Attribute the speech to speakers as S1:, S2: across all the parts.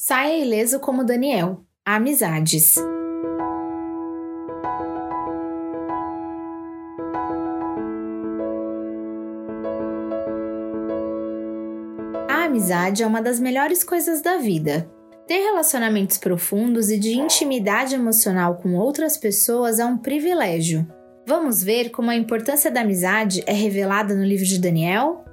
S1: Saia ileso como Daniel. Amizades. A amizade é uma das melhores coisas da vida. Ter relacionamentos profundos e de intimidade emocional com outras pessoas é um privilégio. Vamos ver como a importância da amizade é revelada no livro de Daniel?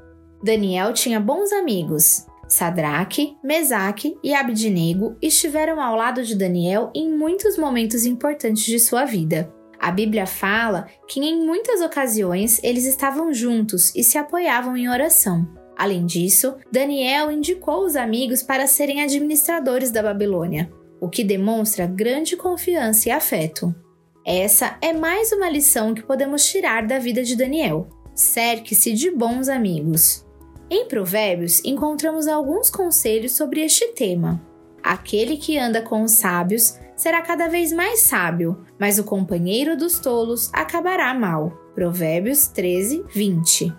S1: Daniel tinha bons amigos. Sadraque, Mesaque e Abdinego estiveram ao lado de Daniel em muitos momentos importantes de sua vida. A Bíblia fala que em muitas ocasiões eles estavam juntos e se apoiavam em oração. Além disso, Daniel indicou os amigos para serem administradores da Babilônia, o que demonstra grande confiança e afeto. Essa é mais uma lição que podemos tirar da vida de Daniel. Cerque-se de bons amigos. Em Provérbios, encontramos alguns conselhos sobre este tema. Aquele que anda com os sábios será cada vez mais sábio, mas o companheiro dos tolos acabará mal. Provérbios 13, 20.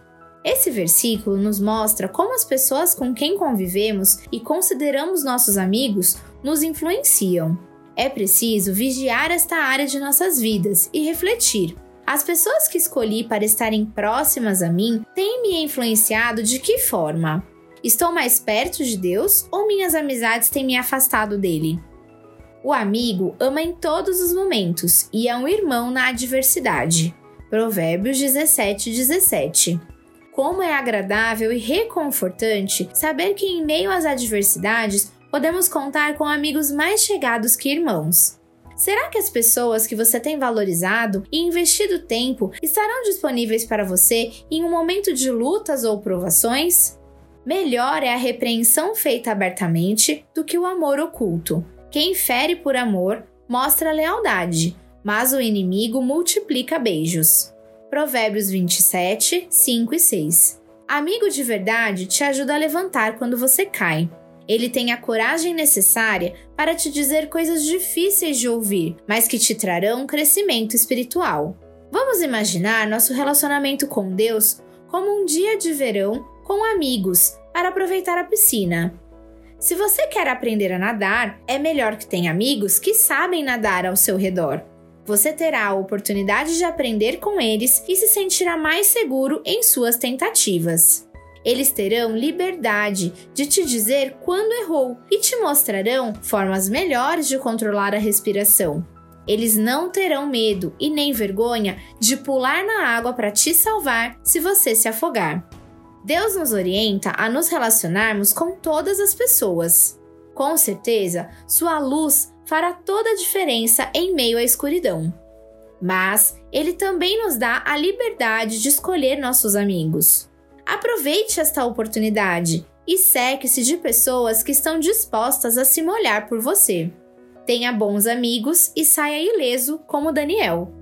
S1: Esse versículo nos mostra como as pessoas com quem convivemos e consideramos nossos amigos nos influenciam. É preciso vigiar esta área de nossas vidas e refletir as pessoas que escolhi para estarem próximas a mim têm me influenciado de que forma? Estou mais perto de Deus ou minhas amizades têm me afastado dele? O amigo ama em todos os momentos e é um irmão na adversidade. Provérbios 17, 17. Como é agradável e reconfortante saber que, em meio às adversidades, podemos contar com amigos mais chegados que irmãos. Será que as pessoas que você tem valorizado e investido tempo estarão disponíveis para você em um momento de lutas ou provações? Melhor é a repreensão feita abertamente do que o amor oculto. Quem fere por amor mostra lealdade, mas o inimigo multiplica beijos. Provérbios 27, 5 e 6. Amigo de verdade te ajuda a levantar quando você cai ele tem a coragem necessária para te dizer coisas difíceis de ouvir, mas que te trarão crescimento espiritual. Vamos imaginar nosso relacionamento com Deus como um dia de verão com amigos para aproveitar a piscina. Se você quer aprender a nadar, é melhor que tenha amigos que sabem nadar ao seu redor. Você terá a oportunidade de aprender com eles e se sentirá mais seguro em suas tentativas. Eles terão liberdade de te dizer quando errou e te mostrarão formas melhores de controlar a respiração. Eles não terão medo e nem vergonha de pular na água para te salvar se você se afogar. Deus nos orienta a nos relacionarmos com todas as pessoas. Com certeza, sua luz fará toda a diferença em meio à escuridão. Mas ele também nos dá a liberdade de escolher nossos amigos. Aproveite esta oportunidade e cerque-se de pessoas que estão dispostas a se molhar por você. Tenha bons amigos e saia ileso como Daniel.